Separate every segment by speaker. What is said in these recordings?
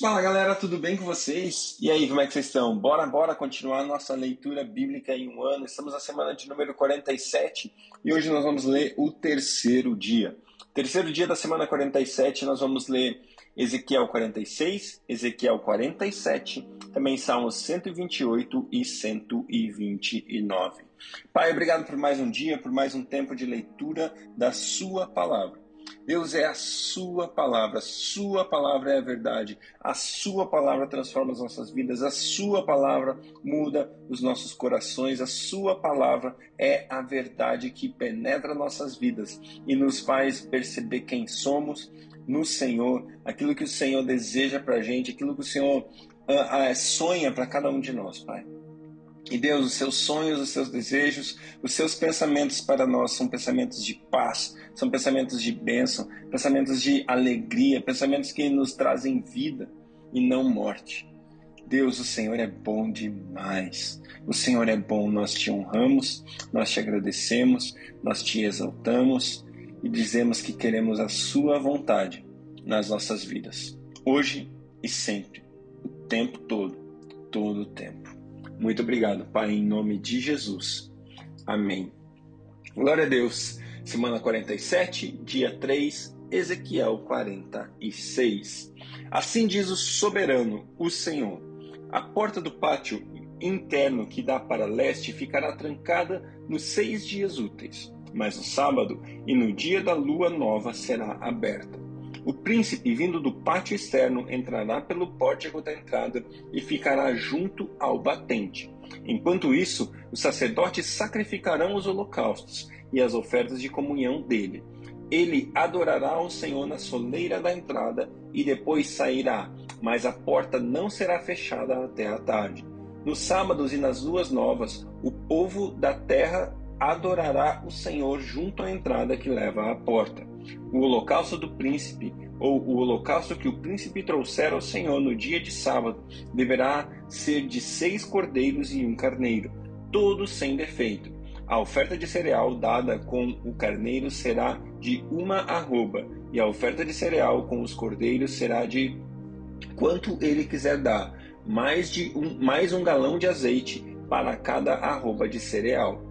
Speaker 1: Fala galera, tudo bem com vocês? E aí, como é que vocês estão? Bora, bora continuar nossa leitura bíblica em um ano. Estamos na semana de número 47 e hoje nós vamos ler o terceiro dia. Terceiro dia da semana 47, nós vamos ler Ezequiel 46, Ezequiel 47, também Salmos 128 e 129. Pai, obrigado por mais um dia, por mais um tempo de leitura da Sua palavra. Deus é a Sua palavra, a Sua palavra é a verdade, a Sua palavra transforma as nossas vidas, a Sua palavra muda os nossos corações, a Sua palavra é a verdade que penetra nossas vidas e nos faz perceber quem somos no Senhor, aquilo que o Senhor deseja para a gente, aquilo que o Senhor uh, uh, sonha para cada um de nós, Pai. E Deus, os seus sonhos, os seus desejos, os seus pensamentos para nós são pensamentos de paz, são pensamentos de bênção, pensamentos de alegria, pensamentos que nos trazem vida e não morte. Deus, o Senhor é bom demais. O Senhor é bom, nós te honramos, nós te agradecemos, nós te exaltamos e dizemos que queremos a Sua vontade nas nossas vidas, hoje e sempre, o tempo todo, todo o tempo. Muito obrigado, Pai, em nome de Jesus. Amém. Glória a Deus. Semana 47, dia 3, Ezequiel 46. Assim diz o soberano, o Senhor: A porta do pátio interno que dá para leste ficará trancada nos seis dias úteis, mas no sábado e no dia da lua nova será aberta. O príncipe, vindo do pátio externo, entrará pelo pórtico da entrada e ficará junto ao batente. Enquanto isso, os sacerdotes sacrificarão os holocaustos e as ofertas de comunhão dele. Ele adorará ao Senhor na soleira da entrada e depois sairá, mas a porta não será fechada até a tarde. Nos sábados e nas luas novas, o povo da terra adorará o Senhor junto à entrada que leva à porta. O holocausto do príncipe, ou o holocausto que o príncipe trouxer ao Senhor no dia de sábado, deverá ser de seis cordeiros e um carneiro, todos sem defeito. A oferta de cereal dada com o carneiro será de uma arroba, e a oferta de cereal com os cordeiros será de quanto ele quiser dar, mais, de um, mais um galão de azeite para cada arroba de cereal.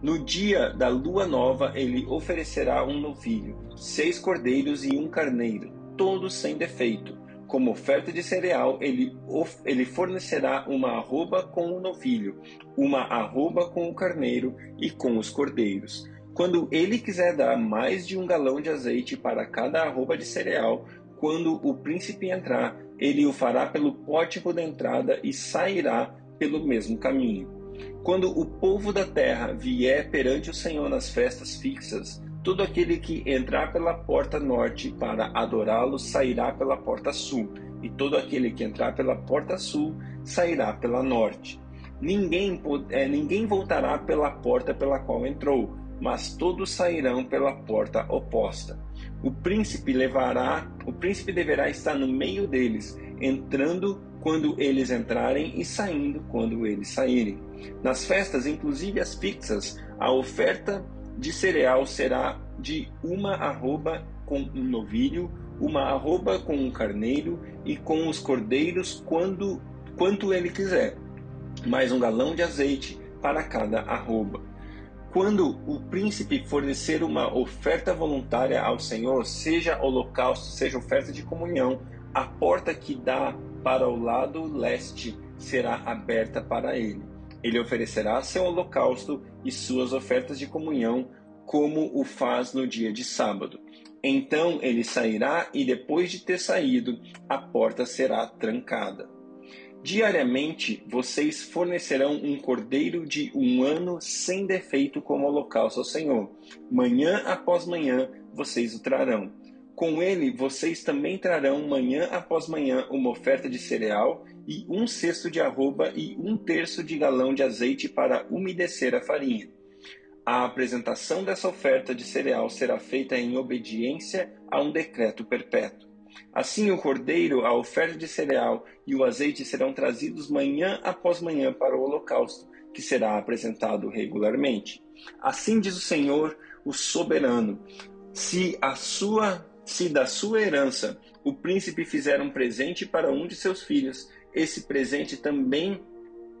Speaker 1: No dia da lua nova, ele oferecerá um novilho, seis cordeiros e um carneiro, todos sem defeito. Como oferta de cereal, ele, ele fornecerá uma arroba com o novilho, uma arroba com o carneiro e com os cordeiros. Quando ele quiser dar mais de um galão de azeite para cada arroba de cereal, quando o príncipe entrar, ele o fará pelo pórtico da entrada e sairá pelo mesmo caminho. Quando o povo da terra vier perante o Senhor nas festas fixas, todo aquele que entrar pela porta norte para adorá-lo sairá pela porta sul, e todo aquele que entrar pela porta sul sairá pela norte. Ninguém, é, ninguém voltará pela porta pela qual entrou, mas todos sairão pela porta oposta. O príncipe levará, o príncipe deverá estar no meio deles, entrando quando eles entrarem e saindo quando eles saírem. Nas festas, inclusive as fixas, a oferta de cereal será de uma arroba com um novilho, uma arroba com um carneiro e com os cordeiros quando quanto ele quiser, mais um galão de azeite para cada arroba. Quando o príncipe fornecer uma oferta voluntária ao Senhor, seja holocausto, seja oferta de comunhão, a porta que dá para o lado leste será aberta para ele. Ele oferecerá seu holocausto e suas ofertas de comunhão, como o faz no dia de sábado. Então ele sairá e depois de ter saído, a porta será trancada. Diariamente vocês fornecerão um cordeiro de um ano sem defeito como holocausto ao Senhor. Manhã após manhã vocês o trarão. Com ele vocês também trarão manhã após manhã uma oferta de cereal e um cesto de arroba e um terço de galão de azeite para umedecer a farinha. A apresentação dessa oferta de cereal será feita em obediência a um decreto perpétuo. Assim, o cordeiro, a oferta de cereal e o azeite serão trazidos manhã após manhã para o holocausto, que será apresentado regularmente. Assim diz o Senhor, o soberano: se a sua se da sua herança o príncipe fizera um presente para um de seus filhos, esse presente também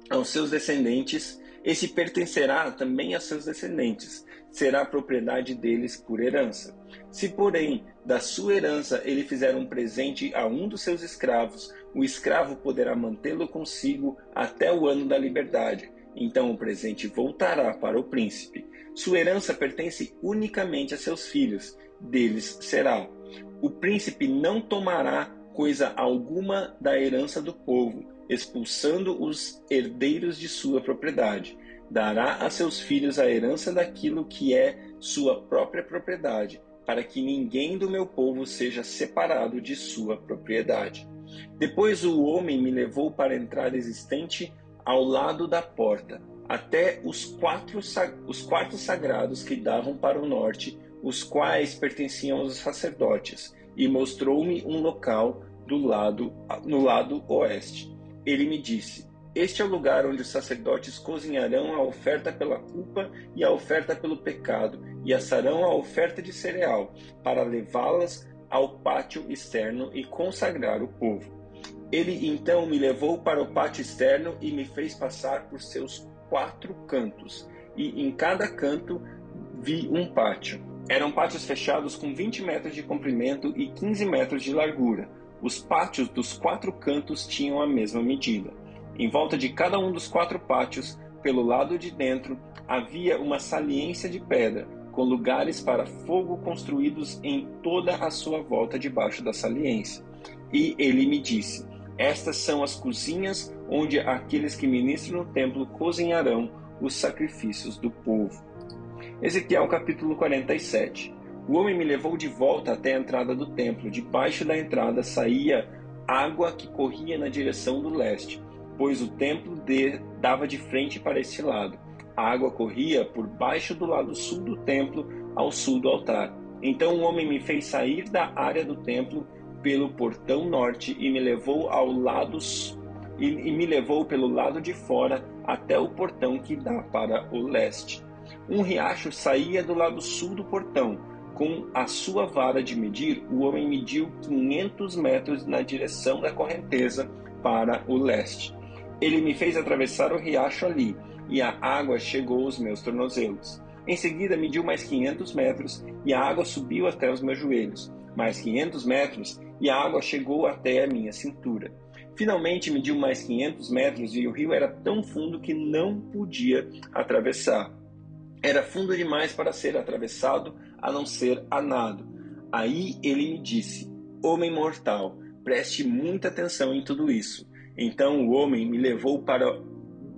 Speaker 1: aos seus descendentes, esse pertencerá também a seus descendentes, será propriedade deles por herança. Se, porém, da sua herança ele fizer um presente a um dos seus escravos, o escravo poderá mantê-lo consigo até o ano da liberdade. Então o presente voltará para o príncipe. Sua herança pertence unicamente a seus filhos, deles será. O príncipe não tomará coisa alguma da herança do povo, expulsando os herdeiros de sua propriedade. Dará a seus filhos a herança daquilo que é sua própria propriedade, para que ninguém do meu povo seja separado de sua propriedade. Depois o homem me levou para a entrada existente ao lado da porta, até os quatro, os quartos sagrados que davam para o norte, os quais pertenciam aos sacerdotes, e mostrou-me um local do lado no lado oeste. Ele me disse: Este é o lugar onde os sacerdotes cozinharão a oferta pela culpa e a oferta pelo pecado, e assarão a oferta de cereal, para levá-las ao pátio externo e consagrar o povo. Ele então me levou para o pátio externo e me fez passar por seus quatro cantos, e em cada canto vi um pátio. Eram pátios fechados com 20 metros de comprimento e 15 metros de largura. Os pátios dos quatro cantos tinham a mesma medida. Em volta de cada um dos quatro pátios, pelo lado de dentro, havia uma saliência de pedra, com lugares para fogo construídos em toda a sua volta debaixo da saliência. E ele me disse: estas são as cozinhas onde aqueles que ministram no templo cozinharão os sacrifícios do povo. Ezequiel capítulo 47. O homem me levou de volta até a entrada do templo. Debaixo da entrada saía água que corria na direção do leste, pois o templo de, dava de frente para esse lado. A água corria por baixo do lado sul do templo, ao sul do altar. Então o homem me fez sair da área do templo pelo portão norte e me levou ao lado e, e me levou pelo lado de fora até o portão que dá para o leste. Um riacho saía do lado sul do portão. Com a sua vara de medir, o homem mediu 500 metros na direção da correnteza para o leste. Ele me fez atravessar o riacho ali, e a água chegou aos meus tornozelos. Em seguida, mediu mais 500 metros, e a água subiu até os meus joelhos. Mais 500 metros, e a água chegou até a minha cintura. Finalmente mediu mais 500 metros e o rio era tão fundo que não podia atravessar. Era fundo demais para ser atravessado, a não ser a nado. Aí ele me disse: Homem mortal, preste muita atenção em tudo isso. Então o homem me levou para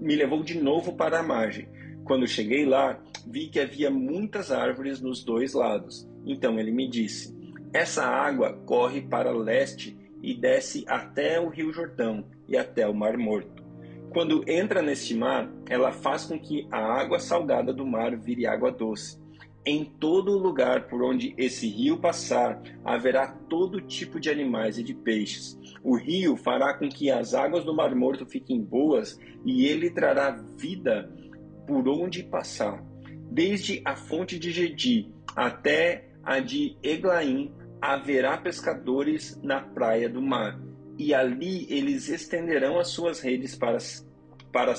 Speaker 1: me levou de novo para a margem. Quando cheguei lá, vi que havia muitas árvores nos dois lados. Então ele me disse: essa água corre para leste e desce até o Rio Jordão e até o Mar Morto. Quando entra neste mar, ela faz com que a água salgada do mar vire água doce. Em todo lugar por onde esse rio passar, haverá todo tipo de animais e de peixes. O rio fará com que as águas do Mar Morto fiquem boas e ele trará vida por onde passar. Desde a fonte de Gedi até a de Eglaim, haverá pescadores na praia do mar, e ali eles estenderão as suas redes para, para,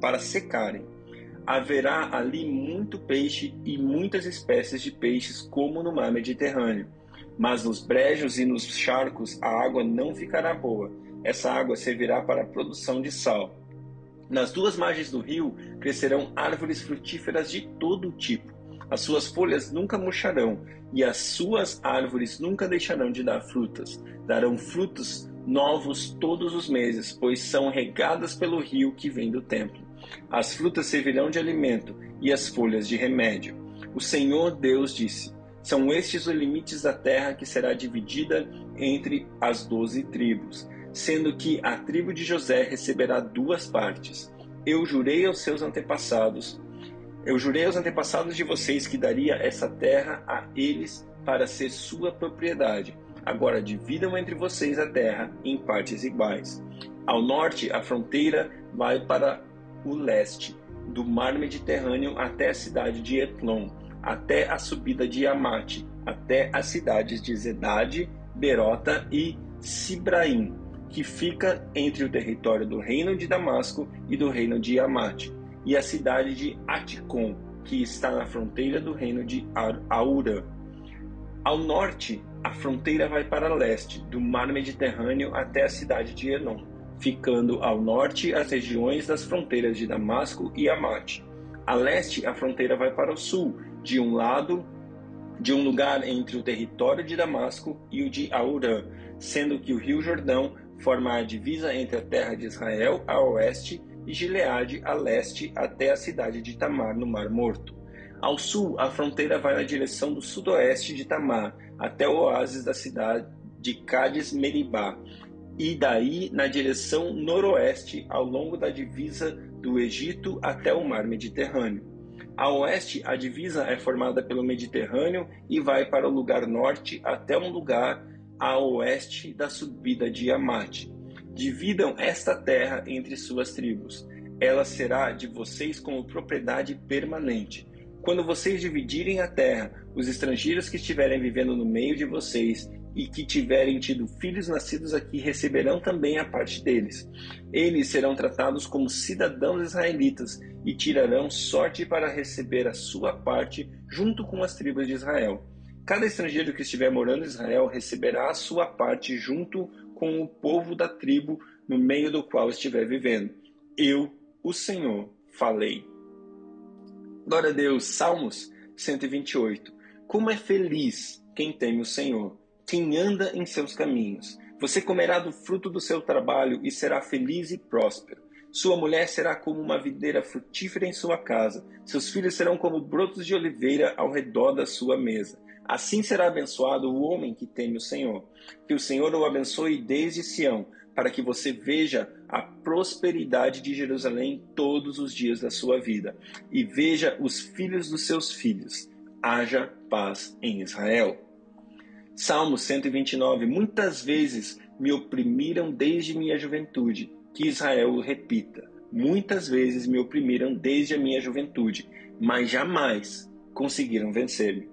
Speaker 1: para secarem. Haverá ali muito peixe e muitas espécies de peixes, como no mar Mediterrâneo. Mas nos brejos e nos charcos a água não ficará boa. Essa água servirá para a produção de sal. Nas duas margens do rio crescerão árvores frutíferas de todo tipo as suas folhas nunca murcharão, e as suas árvores nunca deixarão de dar frutas. Darão frutos novos todos os meses, pois são regadas pelo rio que vem do templo. As frutas servirão de alimento e as folhas de remédio. O Senhor Deus disse: São estes os limites da terra que será dividida entre as doze tribos, sendo que a tribo de José receberá duas partes. Eu jurei aos seus antepassados eu jurei aos antepassados de vocês que daria essa terra a eles para ser sua propriedade. Agora dividam entre vocês a terra em partes iguais. Ao norte, a fronteira vai para o leste, do mar Mediterrâneo até a cidade de Etlon, até a subida de Amate, até as cidades de Zedade, Berota e Sibraim, que fica entre o território do reino de Damasco e do reino de Amate, e a cidade de Aticom, que está na fronteira do reino de Aura. Ao norte, a fronteira vai para leste, do mar Mediterrâneo até a cidade de Enom, ficando ao norte as regiões das fronteiras de Damasco e Amate. A leste, a fronteira vai para o sul, de um lado de um lugar entre o território de Damasco e o de Aurã, sendo que o rio Jordão forma a divisa entre a terra de Israel a oeste e Gileade a leste até a cidade de Tamar, no Mar Morto. Ao sul, a fronteira vai na direção do sudoeste de Tamar, até o oásis da cidade de Cádiz Meribá, e daí na direção noroeste, ao longo da divisa do Egito até o Mar Mediterrâneo. A oeste, a divisa é formada pelo Mediterrâneo e vai para o lugar norte até um lugar a oeste da subida de Amate. Dividam esta terra entre suas tribos. Ela será de vocês como propriedade permanente. Quando vocês dividirem a terra, os estrangeiros que estiverem vivendo no meio de vocês e que tiverem tido filhos nascidos aqui receberão também a parte deles. Eles serão tratados como cidadãos israelitas e tirarão sorte para receber a sua parte junto com as tribos de Israel. Cada estrangeiro que estiver morando em Israel receberá a sua parte junto com o povo da tribo no meio do qual estiver vivendo. Eu, o Senhor, falei. Glória a Deus. Salmos 128. Como é feliz quem teme o Senhor, quem anda em seus caminhos. Você comerá do fruto do seu trabalho e será feliz e próspero. Sua mulher será como uma videira frutífera em sua casa. Seus filhos serão como brotos de oliveira ao redor da sua mesa. Assim será abençoado o homem que teme o Senhor. Que o Senhor o abençoe desde Sião, para que você veja a prosperidade de Jerusalém todos os dias da sua vida e veja os filhos dos seus filhos. Haja paz em Israel. Salmo 129. Muitas vezes me oprimiram desde minha juventude. Que Israel o repita. Muitas vezes me oprimiram desde a minha juventude, mas jamais conseguiram vencer-me.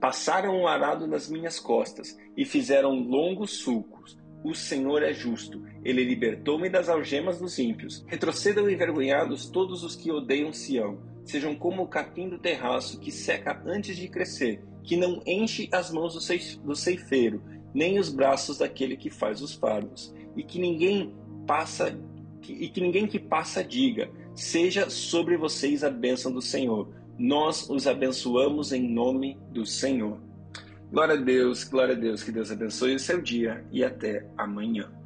Speaker 1: Passaram o um arado nas minhas costas e fizeram longos sulcos. O Senhor é justo, ele libertou-me das algemas dos ímpios. Retrocedam envergonhados todos os que odeiam Sião. Sejam como o capim do terraço que seca antes de crescer, que não enche as mãos do ceifeiro, nem os braços daquele que faz os fardos. E que ninguém passa e que ninguém que passa diga: seja sobre vocês a bênção do Senhor nós os abençoamos em nome do Senhor. Glória a Deus, glória a Deus, que Deus abençoe o seu dia e até amanhã.